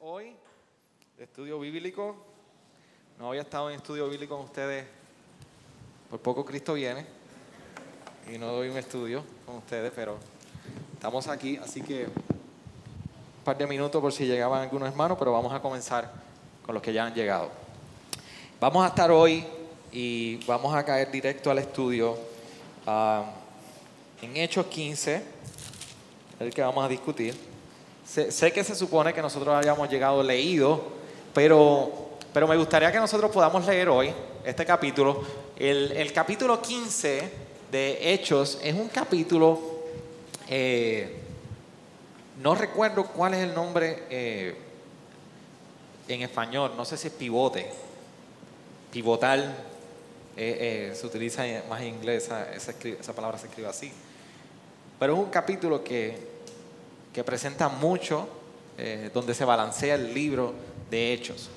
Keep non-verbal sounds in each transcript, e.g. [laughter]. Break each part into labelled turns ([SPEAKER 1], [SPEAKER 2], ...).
[SPEAKER 1] hoy de estudio bíblico. No había estado en estudio bíblico con ustedes. Por poco Cristo viene y no doy un estudio con ustedes, pero estamos aquí, así que un par de minutos por si llegaban algunos hermanos, pero vamos a comenzar con los que ya han llegado. Vamos a estar hoy y vamos a caer directo al estudio ah, en Hechos 15, el que vamos a discutir. Sé, que se supone que nosotros hayamos llegado leído, pero, pero me gustaría que nosotros podamos leer hoy este capítulo. El, capítulo 15 de Hechos es un capítulo, eh, no recuerdo cuál es el nombre eh, en español, no sé si es pivote, pivotal, eh, se utiliza más en inglés, esa palabra se escribe así. Pero es un capítulo que que presenta mucho, eh, donde se balancea el libro de Hechos.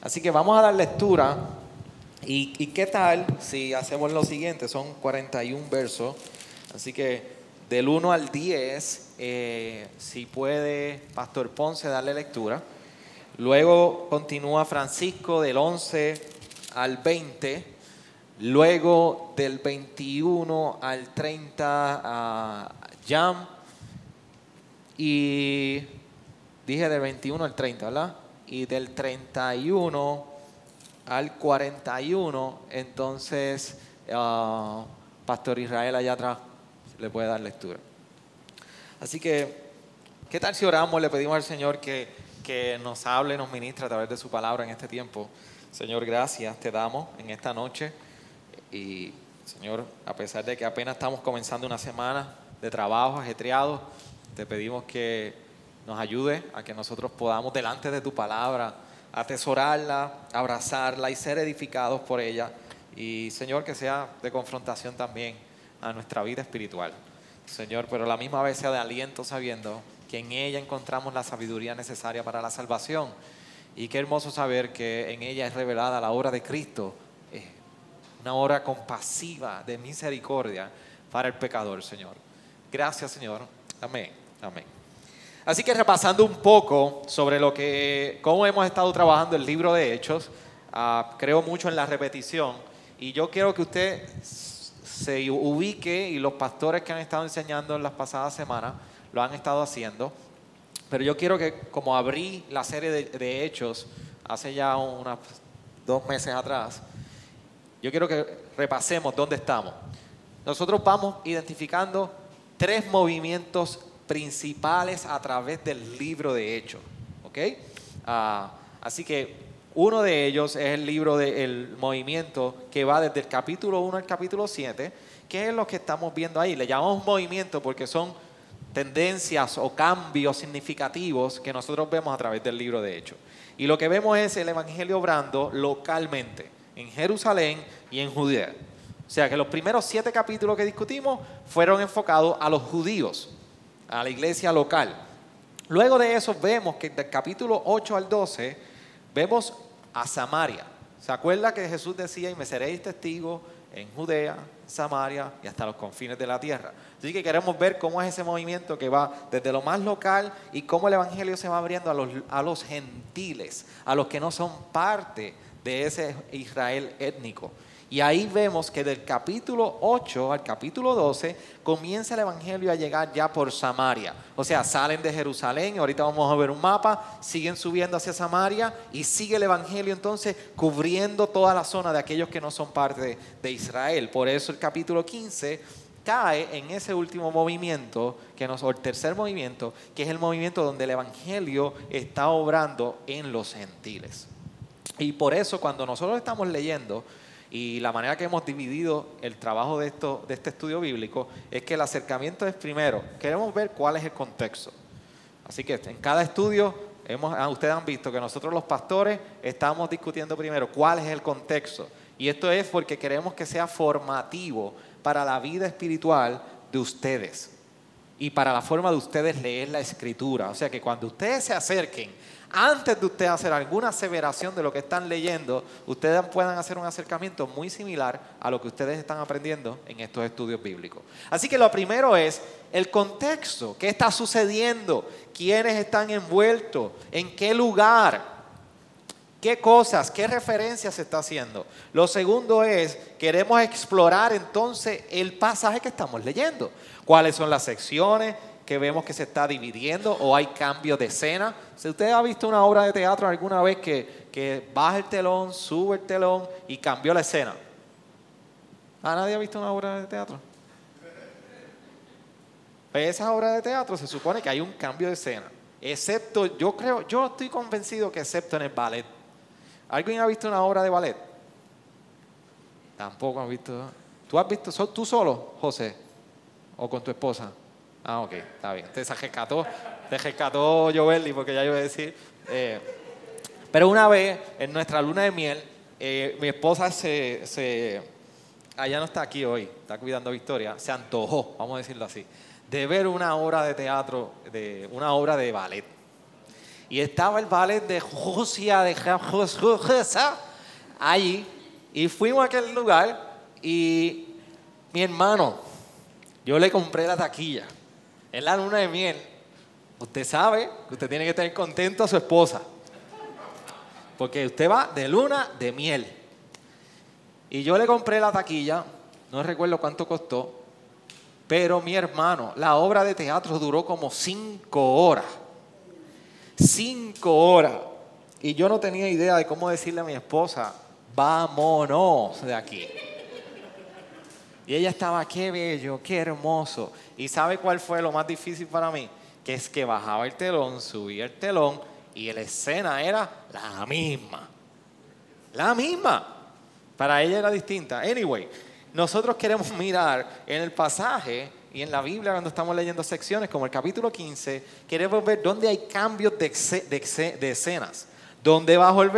[SPEAKER 1] Así que vamos a dar lectura. ¿Y, qué tal si hacemos lo siguiente? Son 41 versos. Así que del 1 al 10, eh, si puede Pastor Ponce darle lectura. Luego continúa Francisco del 11 al 20. Luego del 21 al 30 a Jam y dije del 21 al 30, ¿verdad? Y del 31 al 41, entonces ah, Pastor Israel allá atrás le puede dar lectura. Así que, ¿qué tal si oramos? Le pedimos al Señor que, que nos hable, nos ministre a través de su palabra en este tiempo. Señor, gracias te damos en esta noche. Y Señor, a pesar de que apenas estamos comenzando una semana de trabajo ajetreado, te pedimos que nos ayude a que nosotros podamos delante de tu palabra atesorarla, abrazarla y ser edificados por ella. Y Señor, que sea de confrontación también a nuestra vida espiritual. Señor, pero a la misma vez sea de aliento sabiendo que en ella encontramos la sabiduría necesaria para la salvación. Y qué hermoso saber que en ella es revelada la obra de Cristo, una obra compasiva de misericordia para el pecador, Señor. Gracias, Señor. Amén. Así que repasando un poco sobre lo que, cómo hemos estado trabajando el libro de Hechos, ah, creo mucho en la repetición y yo quiero que usted se ubique y los pastores que han estado enseñando en las pasadas semanas lo han estado haciendo, pero yo quiero que como abrí la serie de, de Hechos hace ya unos dos meses atrás, yo quiero que repasemos dónde estamos. Nosotros vamos identificando tres movimientos principales a través del libro de Hechos. ¿ok? Ah, así que uno de ellos es el libro del movimiento que va desde el capítulo 1 al capítulo 7, que es lo que estamos viendo ahí. Le llamamos movimiento porque son tendencias o cambios significativos que nosotros vemos a través del libro de Hechos. Y lo que vemos es el Evangelio obrando localmente, en Jerusalén y en Judea. O sea que los primeros siete capítulos que discutimos fueron enfocados a los judíos a la iglesia local. Luego de eso vemos que del capítulo 8 al 12 vemos a Samaria. ¿Se acuerda que Jesús decía, y me seréis testigos en Judea, Samaria y hasta los confines de la tierra? Así que queremos ver cómo es ese movimiento que va desde lo más local y cómo el Evangelio se va abriendo a los, a los gentiles, a los que no son parte de ese Israel étnico. Y ahí vemos que del capítulo 8 al capítulo 12 comienza el Evangelio a llegar ya por Samaria. O sea, salen de Jerusalén, ahorita vamos a ver un mapa, siguen subiendo hacia Samaria y sigue el Evangelio entonces cubriendo toda la zona de aquellos que no son parte de, Israel. Por eso el capítulo 15 cae en ese último movimiento, que nos, o el tercer movimiento, que es el movimiento donde el Evangelio está obrando en los gentiles. Y por eso cuando nosotros estamos leyendo y la manera que hemos dividido el trabajo de, esto, de este estudio bíblico es que el acercamiento es primero, queremos ver cuál es el contexto. Así que en cada estudio, hemos, ah, ustedes han visto que nosotros los pastores estamos discutiendo primero cuál es el contexto. Y esto es porque queremos que sea formativo para la vida espiritual de ustedes. y para la forma de ustedes leer la escritura. O sea que cuando ustedes se acerquen, antes de ustedes hacer alguna aseveración de lo que están leyendo, ustedes puedan hacer un acercamiento muy similar a lo que ustedes están aprendiendo en estos estudios bíblicos. Así que lo primero es el contexto, qué está sucediendo, quiénes están envueltos, en qué lugar. ¿Qué cosas, qué referencias se está haciendo? Lo segundo es, queremos explorar entonces el pasaje que estamos leyendo. ¿Cuáles son las secciones que vemos que se está dividiendo o hay cambios de escena? Si usted ha visto una obra de teatro alguna vez que, que baja el telón, sube el telón y cambió la escena. ¿A nadie ha visto una obra de teatro? Pues esa obra de teatro se supone que hay un cambio de escena. Excepto, yo creo, yo estoy convencido que excepto en el ballet ¿Alguien ha visto una obra de ballet? Tampoco han visto. ¿Tú has visto tú solo, José? ¿O con tu esposa? Ah, ok, está bien. Te rescató, te rescató Jovelli, porque ya iba a decir. Eh, pero una vez, en nuestra luna de miel, eh, mi esposa se, se. Allá no está aquí hoy, está cuidando a Victoria. Se antojó, vamos a decirlo así, de ver una obra de teatro, de una obra de ballet y estaba el ballet de Rusia, de allí. Y fuimos a aquel lugar y mi hermano, yo le compré la taquilla. En la luna de miel. Usted sabe que usted tiene que tener contento a su esposa. Porque usted va de luna de miel. Y yo le compré la taquilla, no recuerdo cuánto costó, pero mi hermano, la obra de teatro duró como cinco horas cinco horas. Y yo no tenía idea de cómo decirle a mi esposa, vámonos de aquí. Y ella estaba, qué bello, qué hermoso. ¿Y sabe cuál fue lo más difícil para mí? Que es que bajaba el telón, subía el telón y la escena era la misma. La misma. Para ella era distinta. Anyway, nosotros queremos [laughs] mirar en el pasaje y en la Biblia cuando estamos leyendo secciones como el capítulo 15, queremos ver dónde hay cambios de, de, escenas. Donde bajo el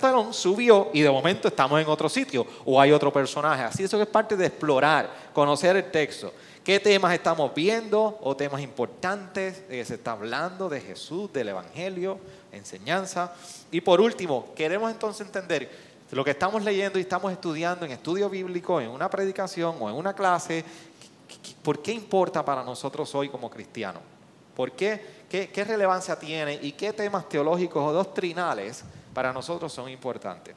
[SPEAKER 1] telón subió y de momento estamos en otro sitio o hay otro personaje. Así eso es parte de explorar, conocer el texto. ¿Qué temas estamos viendo o temas importantes que se está hablando de Jesús, del Evangelio, enseñanza? Y por último, queremos entonces entender lo que estamos leyendo y estamos estudiando en estudio bíblico, en una predicación o en una clase, ¿por qué importa para nosotros hoy como cristianos? ¿Por qué? qué? relevancia tiene? ¿Y qué temas teológicos o doctrinales para nosotros son importantes?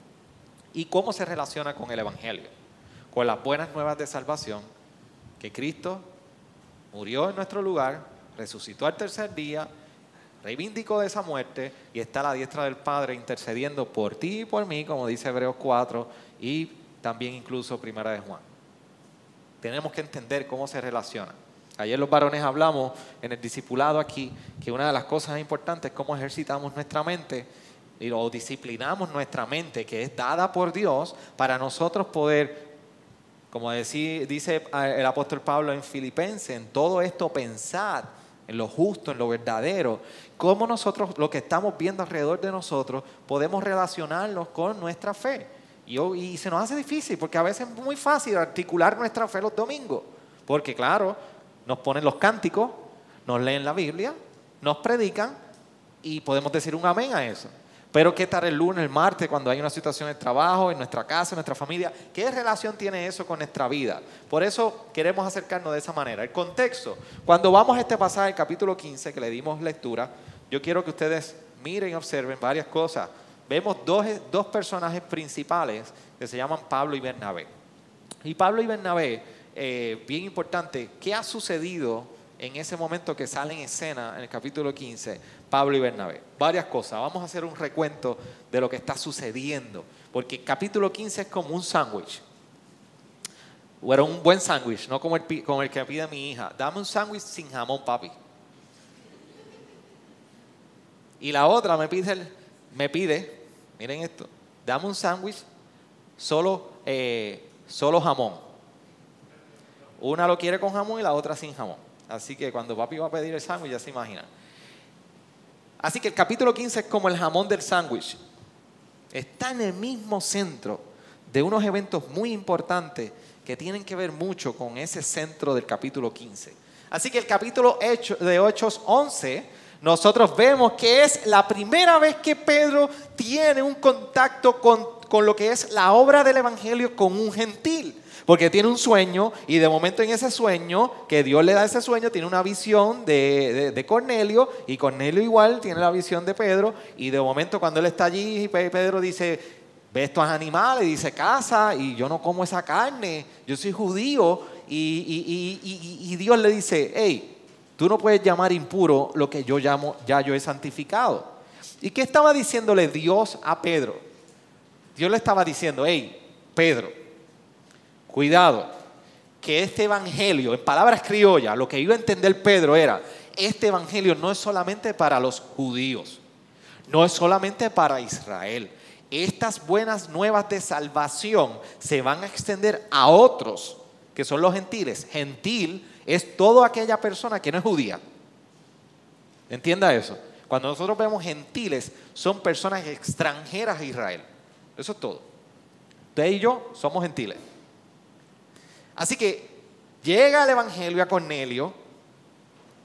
[SPEAKER 1] ¿Y cómo se relaciona con el Evangelio? Con las buenas nuevas de salvación, que Cristo murió en nuestro lugar, resucitó al tercer día, reivindicó de esa muerte y está a la diestra del Padre intercediendo por ti y por mí, como dice Hebreos 4 y también incluso Primera de Juan tenemos que entender cómo se relaciona. Ayer los varones hablamos en el discipulado aquí que una de las cosas importantes es cómo ejercitamos nuestra mente y o disciplinamos nuestra mente que es dada por Dios para nosotros poder, como dice el apóstol Pablo en Filipenses, en todo esto pensar en lo justo, en lo verdadero, cómo nosotros, lo que estamos viendo alrededor de nosotros, podemos relacionarnos con nuestra fe. Y, se nos hace difícil porque a veces es muy fácil articular nuestra fe los domingos. Porque claro, nos ponen los cánticos, nos leen la Biblia, nos predican y podemos decir un amén a eso. Pero ¿qué tal el lunes, el martes, cuando hay una situación de trabajo, en nuestra casa, en nuestra familia? ¿Qué relación tiene eso con nuestra vida? Por eso queremos acercarnos de esa manera. El contexto, cuando vamos a este pasaje, el capítulo 15, que le dimos lectura, yo quiero que ustedes miren y observen varias cosas vemos dos, personajes principales que se llaman Pablo y Bernabé. Y Pablo y Bernabé, eh, bien importante, ¿qué ha sucedido en ese momento que sale en escena en el capítulo 15, Pablo y Bernabé? Varias cosas. Vamos a hacer un recuento de lo que está sucediendo, porque el capítulo 15 es como un sándwich. O era un buen sándwich, no como el, como el que pide mi hija. Dame un sándwich sin jamón, papi. Y la otra me pide, me pide miren esto, dame un sándwich solo, eh, solo jamón. Una lo quiere con jamón y la otra sin jamón. Así que cuando papi va a pedir el sándwich ya se imagina. Así que el capítulo 15 es como el jamón del sándwich. Está en el mismo centro de unos eventos muy importantes que tienen que ver mucho con ese centro del capítulo 15. Así que el capítulo de Hechos 11, nosotros vemos que es la primera vez que Pedro tiene un contacto con, con lo que es la obra del Evangelio con un gentil. Porque tiene un sueño y de momento en ese sueño, que Dios le da ese sueño, tiene una visión de, de, Cornelio y Cornelio igual tiene la visión de Pedro y de momento cuando él está allí, Pedro dice, ve estos animales, dice, casa y yo no como esa carne, yo soy judío y, y, y Dios le dice, hey, tú no puedes llamar impuro lo que yo llamo, ya yo he santificado. ¿Y qué estaba diciéndole Dios a Pedro? Dios le estaba diciendo, hey, Pedro, Cuidado, que este evangelio, en palabras criollas, lo que iba a entender Pedro era, este evangelio no es solamente para los judíos, no es solamente para Israel. Estas buenas nuevas de salvación se van a extender a otros, que son los gentiles. Gentil es toda aquella persona que no es judía. Entienda eso. Cuando nosotros vemos gentiles, son personas extranjeras a Israel. Eso es todo. Usted y yo somos gentiles. Así que llega el Evangelio a Cornelio,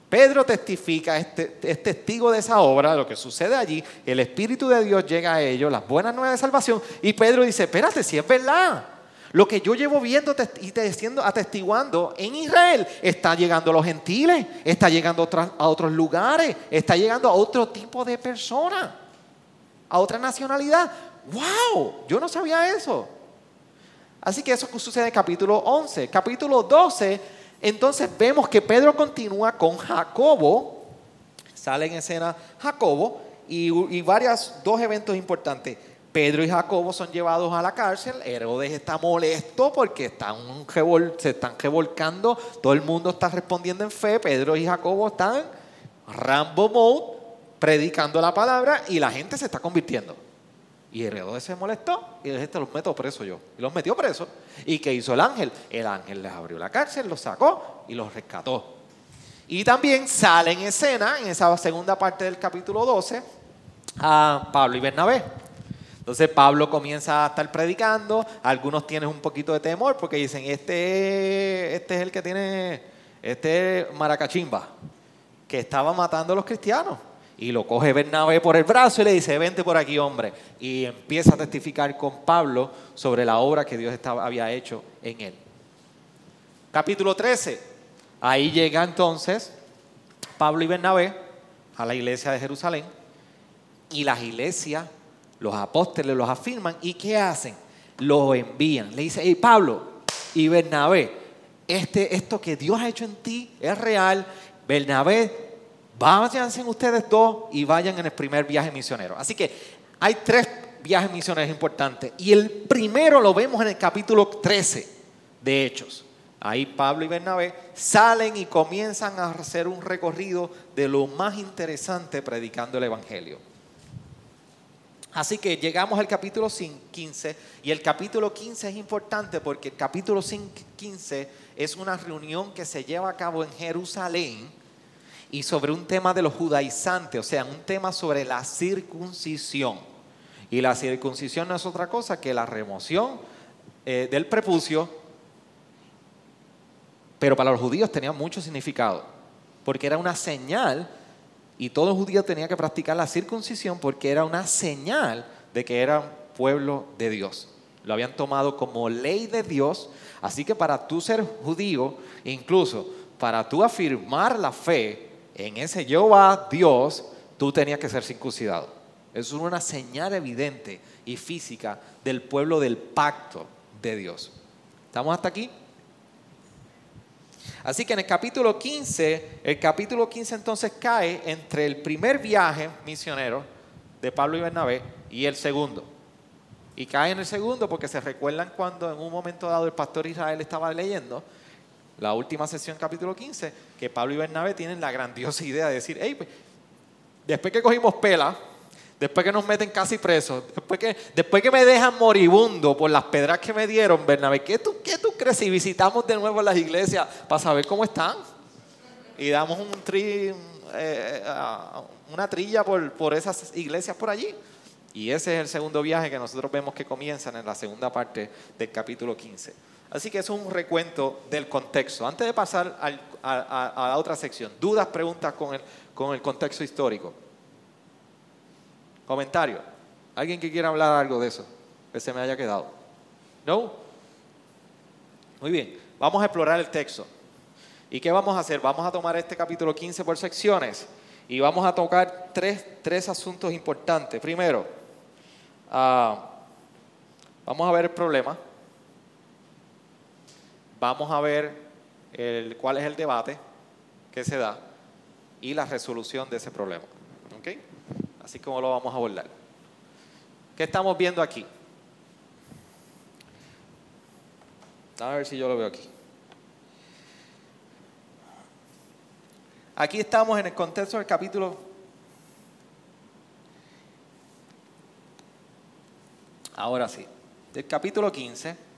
[SPEAKER 1] Pedro testifica, es testigo de esa obra, de lo que sucede allí, el Espíritu de Dios llega a ellos, las buenas nuevas de salvación, y Pedro dice, espérate, si es verdad, lo que yo llevo viendo y diciendo, atestiguando en Israel está llegando a los gentiles, está llegando a otros lugares, está llegando a otro tipo de personas, a otra nacionalidad. ¡Wow! Yo no sabía eso. Así que eso sucede en el capítulo 11. Capítulo 12, entonces vemos que Pedro continúa con Jacobo, sale en escena Jacobo y, varios, dos eventos importantes. Pedro y Jacobo son llevados a la cárcel. Herodes está molesto porque están, se están revolcando. Todo el mundo está respondiendo en fe. Pedro y Jacobo están Rambo mode, predicando la palabra y la gente se está convirtiendo. Y Herodes se molestó y este los meto preso yo. Y los metió preso. ¿Y qué hizo el ángel? El ángel les abrió la cárcel, los sacó y los rescató. Y también sale en escena, en esa segunda parte del capítulo 12, a Pablo y Bernabé. Entonces Pablo comienza a estar predicando, algunos tienen un poquito de temor porque dicen, este, este es el que tiene, este es Maracachimba, que estaba matando a los cristianos. Y lo coge Bernabé por el brazo y le dice, vente por aquí, hombre. Y empieza a testificar con Pablo sobre la obra que Dios estaba, había hecho en él. Capítulo 13. Ahí llega entonces Pablo y Bernabé a la iglesia de Jerusalén. Y las iglesias, los apóstoles los afirman. ¿Y qué hacen? Los envían. Le dice, hey Pablo y Bernabé, este, esto que Dios ha hecho en ti es real. Bernabé váyanse ustedes dos y vayan en el primer viaje misionero. Así que hay tres viajes misioneros importantes. Y el primero lo vemos en el capítulo 13 de Hechos. Ahí Pablo y Bernabé salen y comienzan a hacer un recorrido de lo más interesante predicando el Evangelio. Así que llegamos al capítulo 15 y el capítulo 15 es importante porque el capítulo 15 es una reunión que se lleva a cabo en Jerusalén y sobre un tema de los judaizantes, o sea, un tema sobre la circuncisión. Y la circuncisión no es otra cosa que la remoción eh, del prepucio, pero para los judíos tenía mucho significado, porque era una señal, y todo judío tenía que practicar la circuncisión porque era una señal de que era pueblo de Dios. Lo habían tomado como ley de Dios, así que para tú ser judío, incluso para tú afirmar la fe, en ese Jehová Dios, tú tenías que ser circuncidado. Es una señal evidente y física del pueblo del pacto de Dios. ¿Estamos hasta aquí? Así que en el capítulo 15, el capítulo 15 entonces cae entre el primer viaje misionero de Pablo y Bernabé y el segundo. Y cae en el segundo porque se recuerdan cuando en un momento dado el pastor Israel estaba leyendo la última sesión, capítulo 15, que Pablo y Bernabé tienen la grandiosa idea de decir, hey, pues, después que cogimos pela, después que nos meten casi presos, después que, después que me dejan moribundo por las pedras que me dieron, Bernabé, ¿qué tú, ¿qué tú crees si visitamos de nuevo las iglesias para saber cómo están? Y damos un tri, eh, una trilla por, por esas iglesias por allí. Y ese es el segundo viaje que nosotros vemos que comienzan en la segunda parte del capítulo 15. Así que es un recuento del contexto. Antes de pasar a, la otra sección, dudas, preguntas con el, con el contexto histórico. Comentario. ¿Alguien que quiera hablar algo de eso? Que se me haya quedado. ¿No? Muy bien. Vamos a explorar el texto. ¿Y qué vamos a hacer? Vamos a tomar este capítulo 15 por secciones y vamos a tocar tres, tres asuntos importantes. Primero, ah, vamos a ver el problema. Vamos a ver cuál es el debate que se da y la resolución de ese problema. ¿Ok? Así como lo vamos a abordar. ¿Qué estamos viendo aquí? A ver si yo lo veo aquí. Aquí estamos en el contexto del capítulo. Ahora sí, del capítulo 15.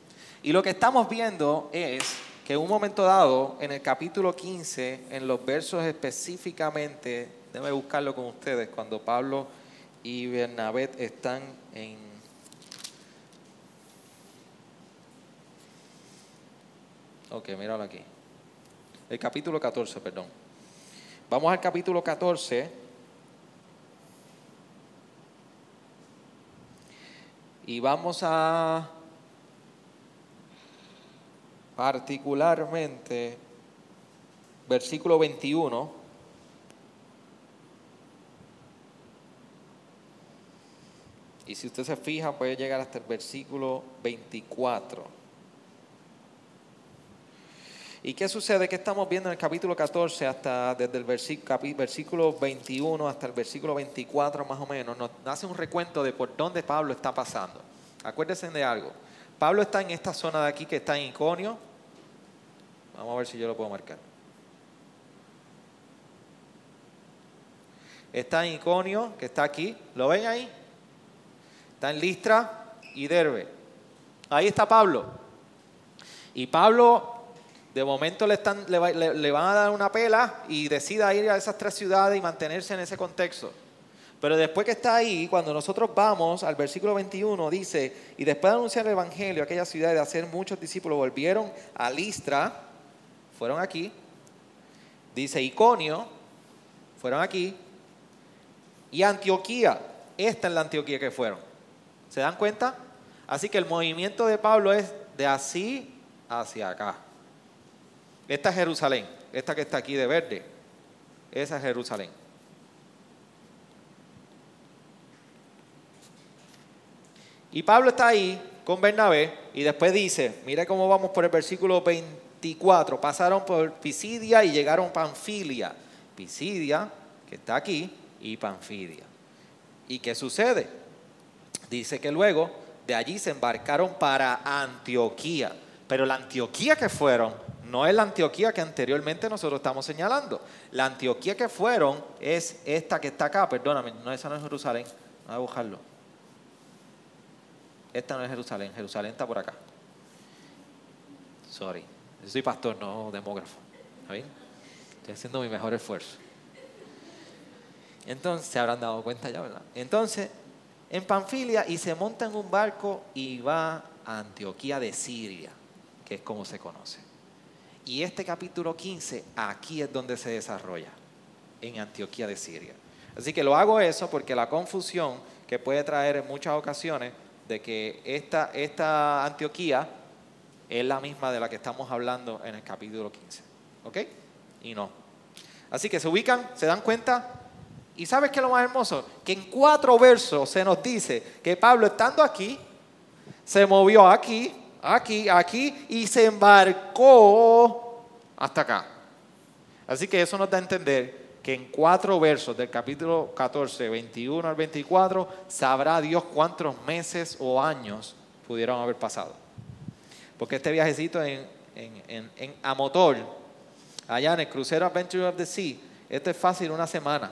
[SPEAKER 1] Y lo que estamos viendo es que en un momento dado, en el capítulo 15, en los versos específicamente, déjenme buscarlo con ustedes, cuando Pablo y Bernabé están en... Ok, míralo aquí. El capítulo 14, perdón. Vamos al capítulo 14. Y vamos a particularmente versículo 21. Y si usted se fija, puede llegar hasta el versículo 24. ¿Y qué sucede? ¿Qué estamos viendo en el capítulo 14 hasta desde el versículo 21 hasta el versículo 24 más o menos? Nos hace un recuento de por dónde Pablo está pasando. Acuérdense de algo. Pablo está en esta zona de aquí que está en Iconio. Vamos a ver si yo lo puedo marcar. Está en Iconio, que está aquí. ¿Lo ven ahí? Está en Listra y Derbe. Ahí está Pablo. Y Pablo de momento le, están, le, van a dar una pela y decida ir a esas tres ciudades y mantenerse en ese contexto. Pero después que está ahí, cuando nosotros vamos al versículo 21, dice, y después de anunciar el Evangelio a aquella ciudad y de hacer muchos discípulos, volvieron a Listra, fueron aquí, dice Iconio, fueron aquí, y Antioquía, esta es la Antioquía que fueron. ¿Se dan cuenta? Así que el movimiento de Pablo es de así hacia acá. Esta es Jerusalén, esta que está aquí de verde, esa es Jerusalén. Y Pablo está ahí con Bernabé y después dice, mire cómo vamos por el versículo 24, pasaron por Pisidia y llegaron a Panfilia. Pisidia, que está aquí, y Panfilia. ¿Y qué sucede? Dice que luego de allí se embarcaron para Antioquía. Pero la Antioquía que fueron no es la Antioquía que anteriormente nosotros estamos señalando. La Antioquía que fueron es esta que está acá, perdóname, no, esa no es Jerusalén, voy a buscarlo. Esta no es Jerusalén, Jerusalén está por acá. Sorry, yo soy pastor, no demógrafo. Estoy haciendo mi mejor esfuerzo. Entonces, se habrán dado cuenta ya, ¿verdad? Entonces, en Panfilia y se monta en un barco y va a Antioquía de Siria, que es como se conoce. Y este capítulo 15 aquí es donde se desarrolla, en Antioquía de Siria. Así que lo hago eso porque la confusión que puede traer en muchas ocasiones de que esta, esta Antioquía es la misma de la que estamos hablando en el capítulo 15. ¿Ok? Y no. Así que se ubican, se dan cuenta. ¿Y sabes qué es lo más hermoso? Que en cuatro versos se nos dice que Pablo estando aquí, se movió aquí, aquí, aquí y se embarcó hasta acá. Así que eso nos da a entender que en cuatro versos del capítulo 14, 21 al 24, sabrá Dios cuántos meses o años pudieron haber pasado. Porque este viajecito en, en, en, a motor, allá en el crucero Adventure of the Sea, este es fácil una semana.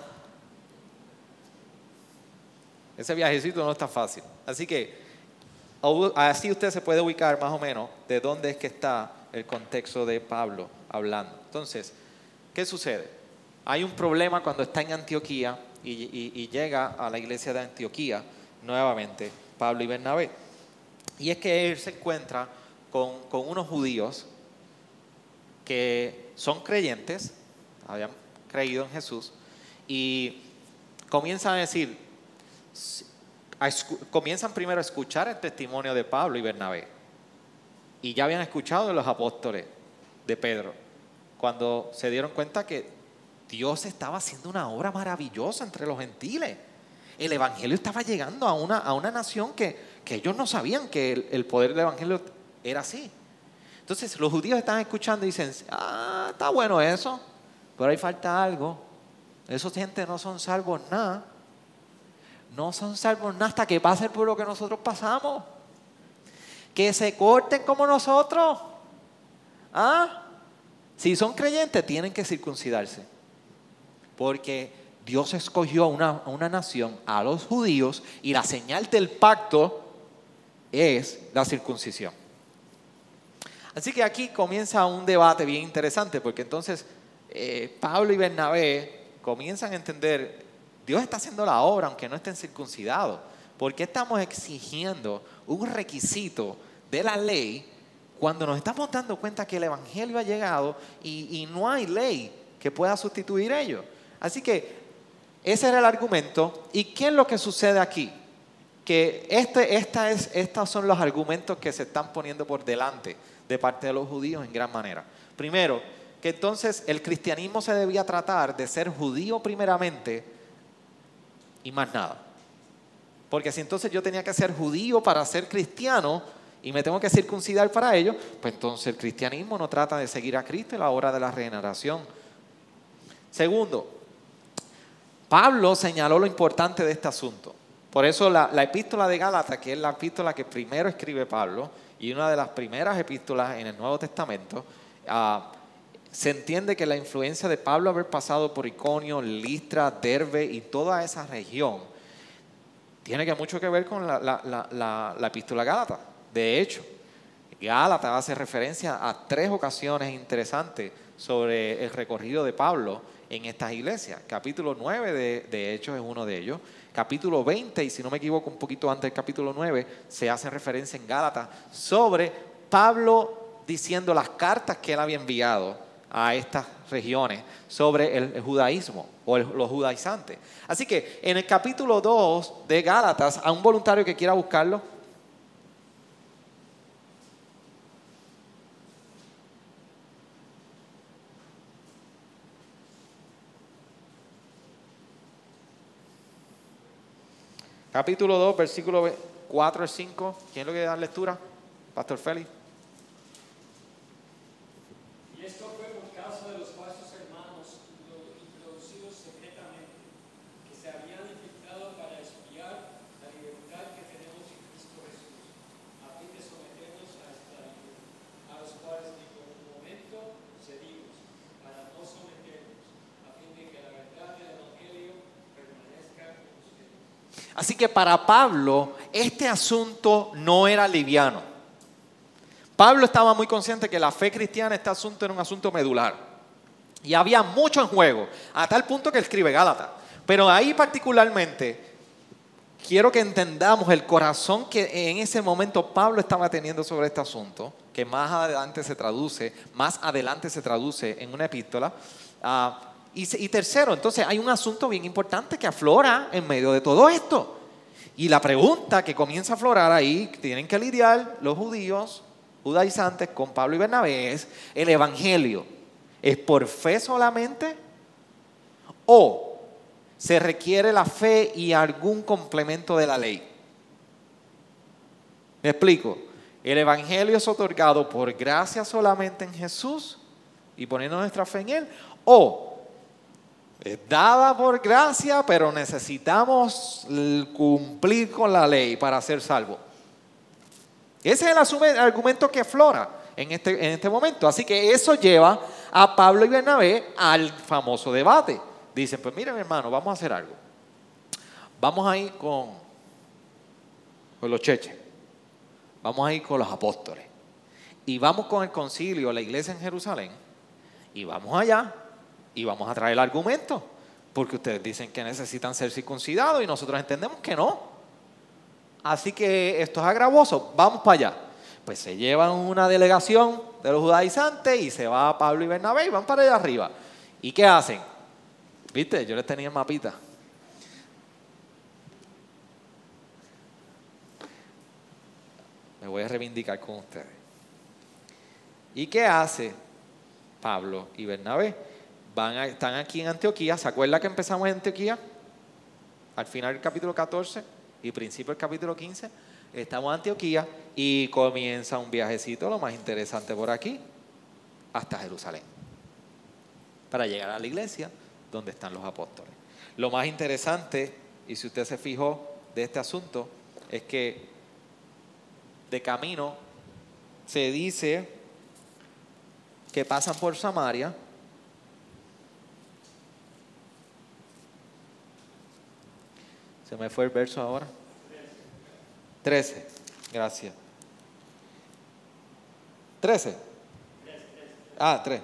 [SPEAKER 1] Ese viajecito no está fácil. Así que Así usted se puede ubicar más o menos de dónde es que está el contexto de Pablo hablando. Entonces, ¿qué sucede? Hay un problema cuando está en Antioquía y, llega a la iglesia de Antioquía nuevamente Pablo y Bernabé. Y es que él se encuentra con, unos judíos que son creyentes, habían creído en Jesús, y comienzan a decir, comienzan primero a escuchar el testimonio de Pablo y Bernabé. Y ya habían escuchado de los apóstoles de Pedro, cuando se dieron cuenta que Dios estaba haciendo una obra maravillosa entre los gentiles. El Evangelio estaba llegando a una, a una nación que, que ellos no sabían que el, poder del Evangelio era así. Entonces los judíos están escuchando y dicen, ah, está bueno eso, pero ahí falta algo. Esos gente no son salvos nada. No son salvos nada hasta que pasen por lo que nosotros pasamos. Que se corten como nosotros. ¿Ah? Si son creyentes, tienen que circuncidarse. Porque Dios escogió a una, una nación, a los judíos, y la señal del pacto es la circuncisión. Así que aquí comienza un debate bien interesante, porque entonces eh, Pablo y Bernabé comienzan a entender, Dios está haciendo la obra aunque no estén circuncidados. ¿Por qué estamos exigiendo un requisito de la ley cuando nos estamos dando cuenta que el Evangelio ha llegado y, no hay ley que pueda sustituir ello? Así que ese era el argumento. ¿Y qué es lo que sucede aquí? Que este, esta es, estos son los argumentos que se están poniendo por delante de parte de los judíos en gran manera. Primero, que entonces el cristianismo se debía tratar de ser judío primeramente y más nada. Porque si entonces yo tenía que ser judío para ser cristiano y me tengo que circuncidar para ello, pues entonces el cristianismo no trata de seguir a Cristo en la hora de la regeneración. Segundo, Pablo señaló lo importante de este asunto. Por eso la, la epístola de Gálatas, que es la epístola que primero escribe Pablo y una de las primeras epístolas en el Nuevo Testamento, uh, se entiende que la influencia de Pablo haber pasado por Iconio, Listra, Derbe y toda esa región tiene que mucho que ver con la, la, epístola Gálata. De hecho, Gálata hace referencia a tres ocasiones interesantes sobre el recorrido de Pablo en estas iglesias. Capítulo 9 de, de Hechos es uno de ellos. Capítulo 20, y si no me equivoco, un poquito antes del capítulo 9, se hace referencia en Gálata sobre Pablo diciendo las cartas que él había enviado a estas regiones sobre el, judaísmo o los judaizantes. Así que en el capítulo 2 de Gálatas, a un voluntario que quiera buscarlo, Capítulo 2, versículo 4 al 5. ¿Quién lo quiere dar lectura? Pastor Félix. Así que para Pablo este asunto no era liviano. Pablo estaba muy consciente que la fe cristiana, este asunto era un asunto medular. Y había mucho en juego, a tal punto que escribe Gálatas. Pero ahí particularmente quiero que entendamos el corazón que en ese momento Pablo estaba teniendo sobre este asunto, que más adelante se traduce, más adelante se traduce en una epístola. Uh, y, tercero, entonces hay un asunto bien importante que aflora en medio de todo esto. Y la pregunta que comienza a aflorar ahí, tienen que lidiar los judíos, judaizantes, con Pablo y Bernabé, es el Evangelio. ¿Es por fe solamente? ¿O se requiere la fe y algún complemento de la ley? Me explico. El Evangelio es otorgado por gracia solamente en Jesús y poniendo nuestra fe en Él. O es dada por gracia, pero necesitamos cumplir con la ley para ser salvo. Ese es el argumento que aflora en este, en este momento. Así que eso lleva a Pablo y Bernabé al famoso debate. Dicen, pues miren hermano, vamos a hacer algo. Vamos a ir con, con los cheches. Vamos a ir con los apóstoles. Y vamos con el concilio, la iglesia en Jerusalén. Y vamos allá y vamos a traer el argumento, porque ustedes dicen que necesitan ser circuncidados y nosotros entendemos que no. Así que esto es agravoso, vamos para allá. Pues se llevan una delegación de los judaizantes y se va Pablo y Bernabé y van para allá arriba. ¿Y qué hacen? ¿Viste? Yo les tenía el mapita. Me voy a reivindicar con ustedes. ¿Y qué hace Pablo y Bernabé? Van están aquí en Antioquía. ¿Se acuerda que empezamos en Antioquía? Al final del capítulo 14 y principio del capítulo 15. Estamos en Antioquía y comienza un viajecito, lo más interesante por aquí, hasta Jerusalén. Para llegar a la iglesia donde están los apóstoles. Lo más interesante, y si usted se fijó de este asunto, es que de camino se dice que pasan por Samaria. Se me fue el verso ahora. 13. Gracias. 13. Ah, 3.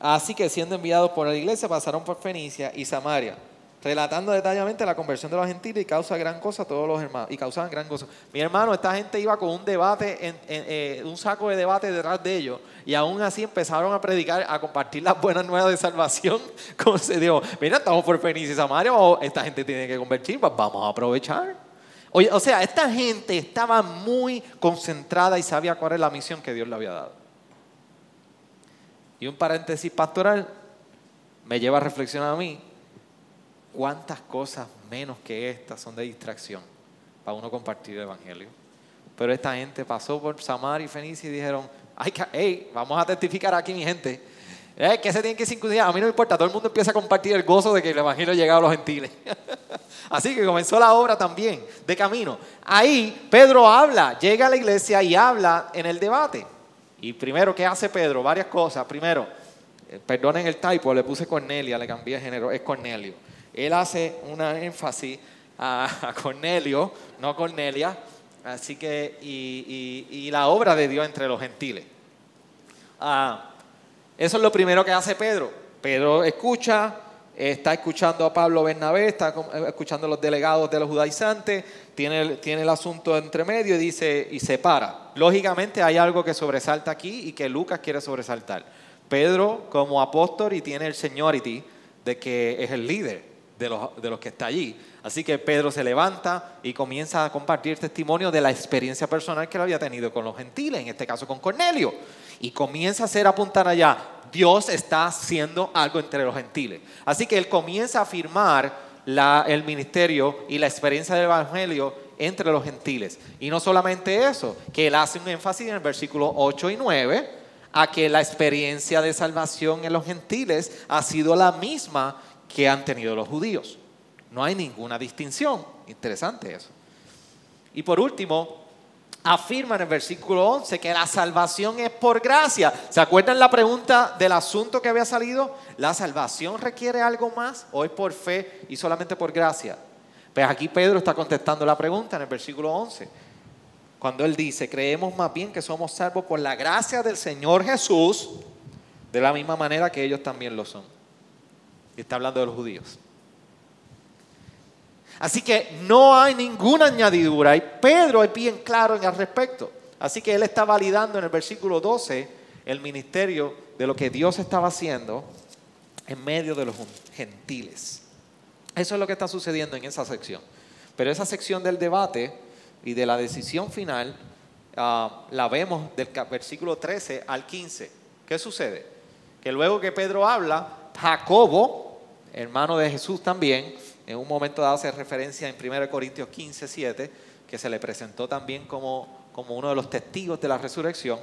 [SPEAKER 1] Así que siendo enviados por la iglesia pasaron por Fenicia y Samaria relatando detalladamente la conversión de los gentiles y causa gran cosa a todos los hermanos y causaban gran cosa. Mi hermano, esta gente iba con un debate, eh, un saco de debate detrás de ellos y aún así empezaron a predicar, a compartir las buenas nuevas de salvación. [laughs] Se dijo, mira, estamos por Fenicia y Samaria, esta gente tiene que convertir, pues vamos a aprovechar. O sea, esta gente estaba muy concentrada y sabía cuál es la misión que Dios le había dado. Y un paréntesis pastoral me lleva a reflexionar a mí ¿Cuántas cosas menos que estas son de distracción para uno compartir el Evangelio? Pero esta gente pasó por Samaria y Fenicia y dijeron, Ay, hey, vamos a testificar aquí mi gente. Eh, ¿Qué se tiene que circuncidar? A mí no me importa, todo el mundo empieza a compartir el gozo de que el Evangelio ha a los gentiles. [laughs] Así que comenzó la obra también, de camino. Ahí Pedro habla, llega a la iglesia y habla en el debate. Y primero, ¿qué hace Pedro? Varias cosas. Primero, eh, perdonen el typo, le puse Cornelia, le cambié de género, es Cornelio él hace una énfasis a, Cornelio, no Cornelia, así que, y, la obra de Dios entre los gentiles. Ah, eso es lo primero que hace Pedro. Pedro escucha, está escuchando a Pablo Bernabé, está escuchando a los delegados de los judaizantes, tiene, tiene el asunto entre medio y dice, y se para. Lógicamente hay algo que sobresalta aquí y que Lucas quiere sobresaltar. Pedro como apóstol y tiene el seniority de que es el líder de los, de los que está allí. Así que Pedro se levanta y comienza a compartir testimonio de la experiencia personal que él había tenido con los gentiles, en este caso con Cornelio. Y comienza a hacer apuntar allá, Dios está haciendo algo entre los gentiles. Así que él comienza a afirmar el ministerio y la experiencia del Evangelio entre los gentiles. Y no solamente eso, que él hace un énfasis en el versículo 8 y 9 a que la experiencia de salvación en los gentiles ha sido la misma que han tenido los judíos. No hay ninguna distinción. Interesante eso. Y por último, afirma en el versículo 11 que la salvación es por gracia. ¿Se acuerdan la pregunta del asunto que había salido? ¿La salvación requiere algo más o es por fe y solamente por gracia? Pues aquí Pedro está contestando la pregunta en el versículo 11. Cuando él dice, creemos más bien que somos salvos por la gracia del Señor Jesús, de la misma manera que ellos también lo son. Y está hablando de los judíos. Así que no hay ninguna añadidura. Y Pedro es bien claro en el respecto. Así que él está validando en el versículo 12 el ministerio de lo que Dios estaba haciendo en medio de los gentiles. Eso es lo que está sucediendo en esa sección. Pero esa sección del debate y de la decisión final ah, la vemos del versículo 13 al 15. ¿Qué sucede? Que luego que Pedro habla, Jacobo, hermano de Jesús también, en un momento dado hace referencia en 1 Corintios 15, 7, que se le presentó también como, como uno de los testigos de la resurrección.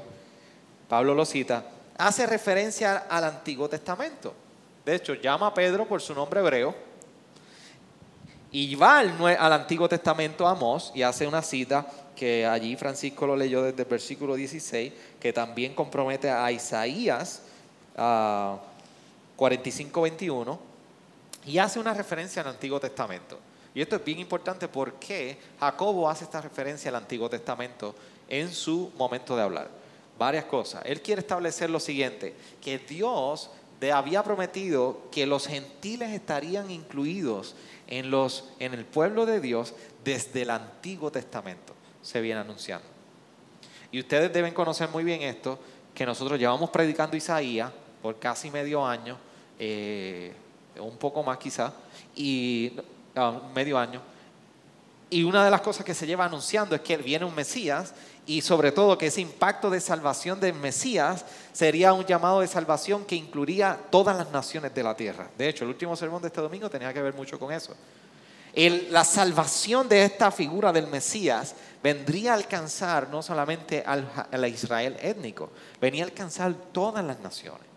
[SPEAKER 1] Pablo lo cita, hace referencia al Antiguo Testamento. De hecho, llama a Pedro por su nombre hebreo y va al, Antiguo Testamento Amós y hace una cita que allí Francisco lo leyó desde el versículo 16, que también compromete a Isaías 45, 21 y hace una referencia al Antiguo Testamento. Y esto es bien importante porque Jacobo hace esta referencia al Antiguo Testamento en su momento de hablar. Varias cosas. Él quiere establecer lo siguiente, que Dios había prometido que los gentiles estarían incluidos en, los, en el pueblo de Dios desde el Antiguo Testamento. Se viene anunciando. Y ustedes deben conocer muy bien esto, que nosotros llevamos predicando Isaías por casi medio año, eh, un poco más quizás, y ah, medio año. Y una de las cosas que se lleva anunciando es que viene un Mesías y sobre todo que ese impacto de salvación del Mesías sería un llamado de salvación que incluiría todas las naciones de la tierra. De hecho, el último sermón de este domingo tenía que ver mucho con eso. la salvación de esta figura del Mesías vendría a alcanzar no solamente al Israel étnico, venía a alcanzar todas las naciones.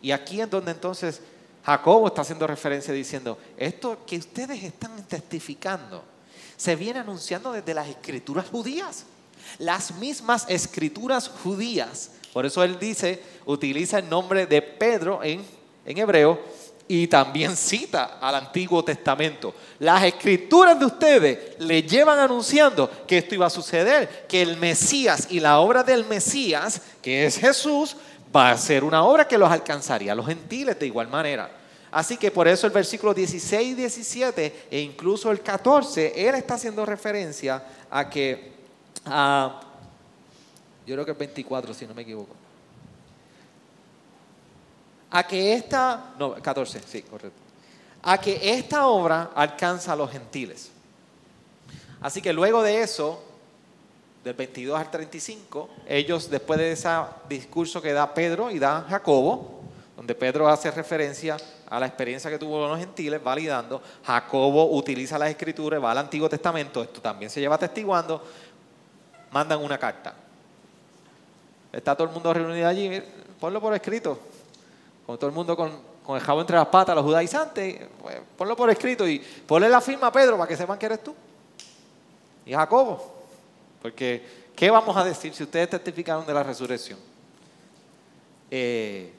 [SPEAKER 1] Y aquí es donde entonces Jacobo está haciendo referencia diciendo, esto que ustedes están testificando se viene anunciando desde las escrituras judías. Las mismas escrituras judías. Por eso él dice, utiliza el nombre de Pedro en, en hebreo y también cita al Antiguo Testamento. Las escrituras de ustedes le llevan anunciando que esto iba a suceder, que el Mesías y la obra del Mesías, que es Jesús, va a ser una obra que los alcanzaría a los gentiles de igual manera. Así que por eso el versículo 16 y 17 e incluso el 14, él está haciendo referencia a que, yo creo que el 24 si no me equivoco, a que esta, no, 14, sí, correcto, a que esta obra alcanza a los gentiles. Así que luego de eso, del 22 al 35, ellos después de ese discurso que da Pedro y da Jacobo, donde Pedro hace referencia a la experiencia que tuvo los gentiles, validando, Jacobo utiliza las escrituras, va al Antiguo Testamento, esto también se lleva testiguando, mandan una carta. Está todo el mundo reunido allí, ponlo por escrito, con todo el mundo con, con el jabón entre las patas, los judaizantes, pues, ponlo por escrito y ponle la firma a Pedro para que sepan que eres tú. Y Jacobo. Porque, ¿qué vamos a decir si ustedes testificaron de la resurrección? Eh,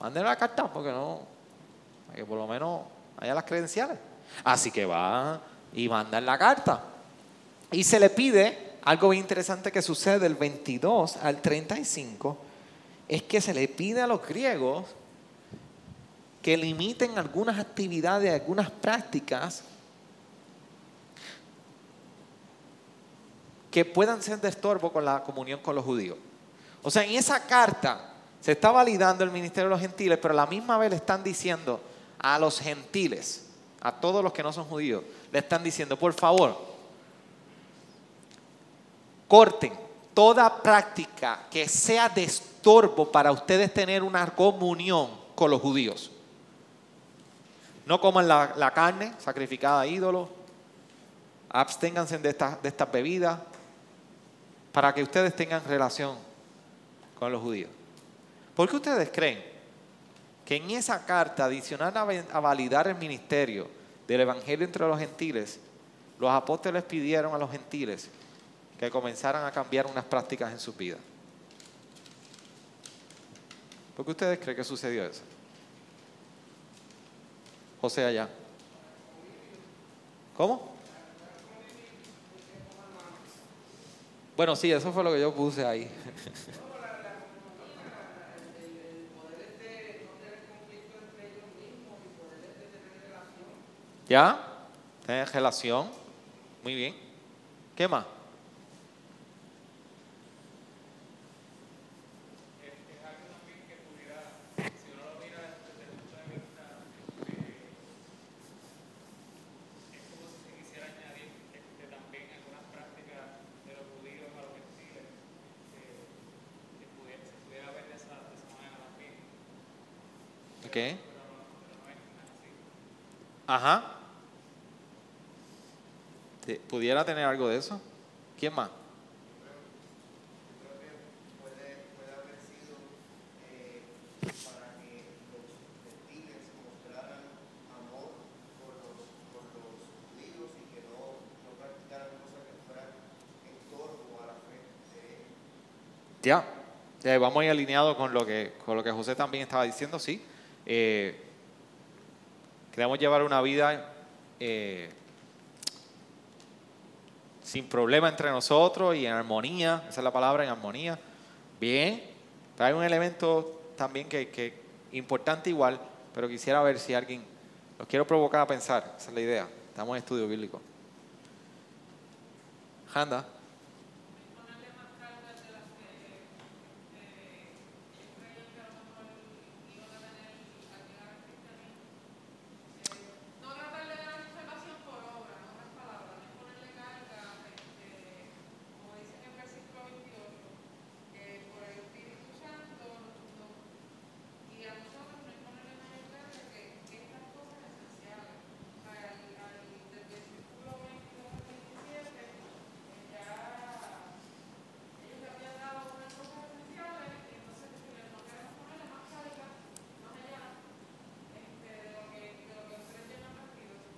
[SPEAKER 1] manden la carta, porque no, que por lo menos haya las credenciales. Así que va y mandan la carta. Y se le pide algo bien interesante que sucede del 22 al 35, es que se le pide a los griegos que limiten algunas actividades, algunas prácticas que puedan ser de estorbo con la comunión con los judíos. O sea, en esa carta se está validando el ministerio de los gentiles, pero a la misma vez le están diciendo a los gentiles, a todos los que no son judíos, le están diciendo, por favor, corten toda práctica que sea de estorbo para ustedes tener una comunión con los judíos. No coman la, carne sacrificada a ídolos, absténganse de, de estas bebidas, para que ustedes tengan relación con los judíos. ¿Por qué ustedes creen que en esa carta adicional a validar el ministerio del Evangelio entre los gentiles, los apóstoles pidieron a los gentiles que comenzaran a cambiar unas prácticas en sus vidas? ¿Por qué ustedes creen que sucedió eso? José allá. ¿Cómo? Bueno, sí, eso fue lo que yo puse ahí. [laughs] ¿Ya? Tener relación. Muy bien. ¿Qué más? Ajá. ¿Pudiera tener algo de eso? ¿Quién más? Ya, vamos a ir alineado con lo que con lo que José también estaba diciendo, sí. Eh, queremos llevar una vida eh, sin problema entre nosotros y en armonía, esa es la palabra, en armonía. Bien, pero hay un elemento también que, es importante igual, pero quisiera ver si alguien, los quiero provocar a pensar, esa es la idea, estamos en estudio bíblico. Handa.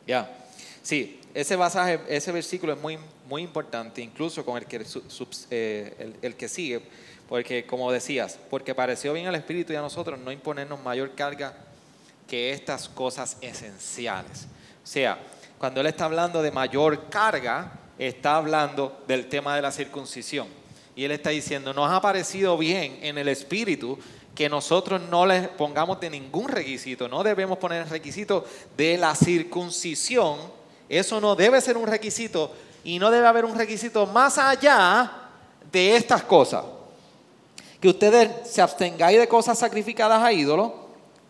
[SPEAKER 1] Ya. Sí, ese versículo es muy, muy importante, incluso con el que, eh, el, que sigue, porque como decías, porque pareció bien al Espíritu y a nosotros no imponernos mayor carga que estas cosas esenciales. O sea, cuando Él está hablando de mayor carga, está hablando del tema de la circuncisión. Y Él está diciendo, nos ha parecido bien en el Espíritu que nosotros no les pongamos de ningún requisito, no debemos poner el requisito de la circuncisión eso no debe ser un requisito y no debe haber un requisito más allá de estas cosas. Que ustedes se abstengáis de cosas sacrificadas a ídolos,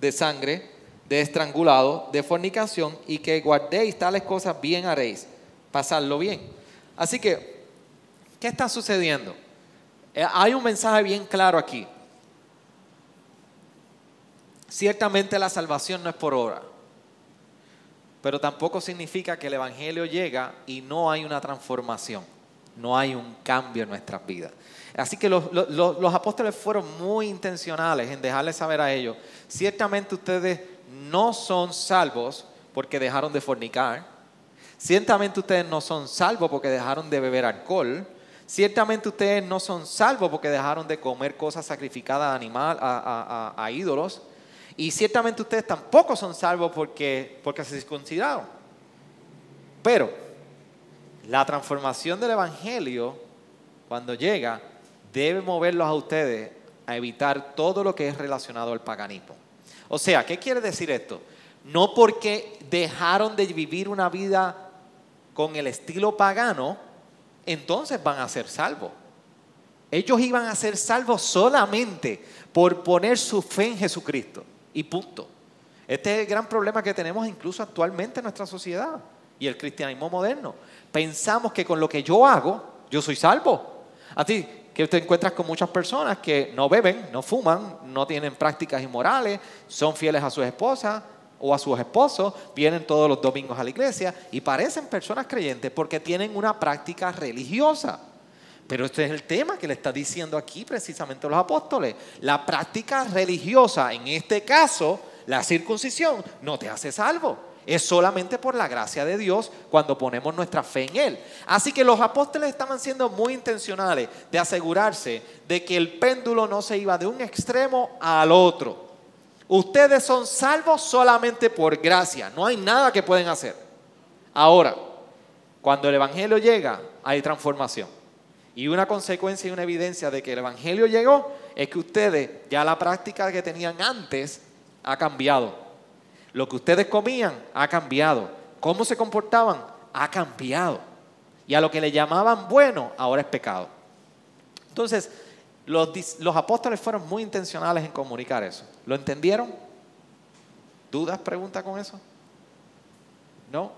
[SPEAKER 1] de sangre, de estrangulado, de fornicación y que guardéis tales cosas bien haréis. Pasarlo bien. Así que, ¿qué está sucediendo? Eh, hay un mensaje bien claro aquí. Ciertamente la salvación no es por obra pero tampoco significa que el Evangelio llega y no hay una transformación, no hay un cambio en nuestras vidas. Así que los, apóstoles fueron muy intencionales en dejarles saber a ellos, ciertamente ustedes no son salvos porque dejaron de fornicar, ciertamente ustedes no son salvos porque dejaron de beber alcohol, ciertamente ustedes no son salvos porque dejaron de comer cosas sacrificadas a, animal, a ídolos, y ciertamente ustedes tampoco son salvos porque, porque se circuncidaron. Pero la transformación del Evangelio, cuando llega, debe moverlos a ustedes a evitar todo lo que es relacionado al paganismo. O sea, ¿qué quiere decir esto? No porque dejaron de vivir una vida con el estilo pagano, entonces van a ser salvos. Ellos iban a ser salvos solamente por poner su fe en Jesucristo. Y punto. Este es el gran problema que tenemos incluso actualmente en nuestra sociedad y el cristianismo moderno. Pensamos que con lo que yo hago, yo soy salvo. A ti, que te encuentras con muchas personas que no beben, no fuman, no tienen prácticas inmorales, son fieles a sus esposas o a sus esposos, vienen todos los domingos a la iglesia y parecen personas creyentes porque tienen una práctica religiosa. Pero este es el tema que le está diciendo aquí precisamente los apóstoles. La práctica religiosa, en este caso, la circuncisión, no te hace salvo. Es solamente por la gracia de Dios cuando ponemos nuestra fe en Él. Así que los apóstoles estaban siendo muy intencionales de asegurarse de que el péndulo no se iba de un extremo al otro. Ustedes son salvos solamente por gracia. No hay nada que pueden hacer. Ahora, cuando el Evangelio llega, hay transformación. Y una consecuencia y una evidencia de que el Evangelio llegó es que ustedes, ya la práctica que tenían antes ha cambiado. Lo que ustedes comían ha cambiado. Cómo se comportaban ha cambiado. Y a lo que le llamaban bueno, ahora es pecado. Entonces, los, los apóstoles fueron muy intencionales en comunicar eso. ¿Lo entendieron? ¿Dudas, pregunta con eso? ¿No?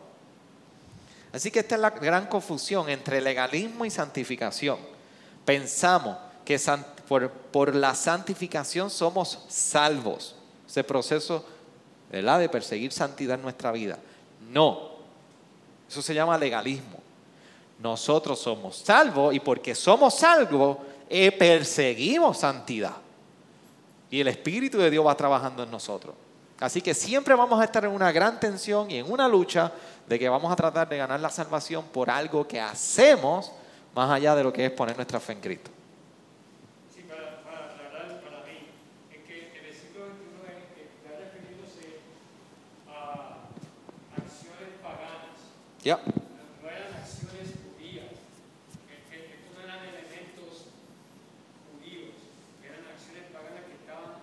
[SPEAKER 1] Así que esta es la gran confusión entre legalismo y santificación. Pensamos que por, la santificación somos salvos. Ese proceso de perseguir santidad en nuestra vida. No, eso se llama legalismo. Nosotros somos salvos y porque somos salvos, eh, perseguimos santidad. Y el Espíritu de Dios va trabajando en nosotros. Así que siempre vamos a estar en una gran tensión y en una lucha de que vamos a tratar de ganar la salvación por algo que hacemos más allá de lo que es poner nuestra fe en Cristo.
[SPEAKER 2] Sí, para, para aclarar para mí, es que el versículo 21 está refiriéndose a acciones paganas.
[SPEAKER 1] Ya.
[SPEAKER 2] No eran acciones judías. Estos no eran elementos judíos. Eran acciones paganas que estaban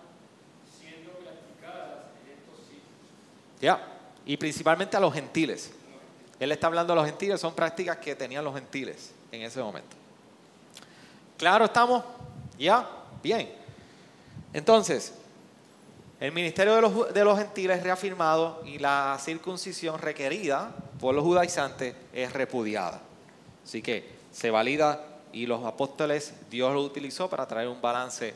[SPEAKER 2] siendo practicadas en estos sitios.
[SPEAKER 1] Ya. Y principalmente a los gentiles. Él está hablando a los gentiles, son prácticas que tenían los gentiles en ese momento. Claro, estamos. ¿Ya? Bien. Entonces, el ministerio de los, de los gentiles es reafirmado y la circuncisión requerida por los judaizantes es repudiada. Así que se valida y los apóstoles Dios lo utilizó para traer un balance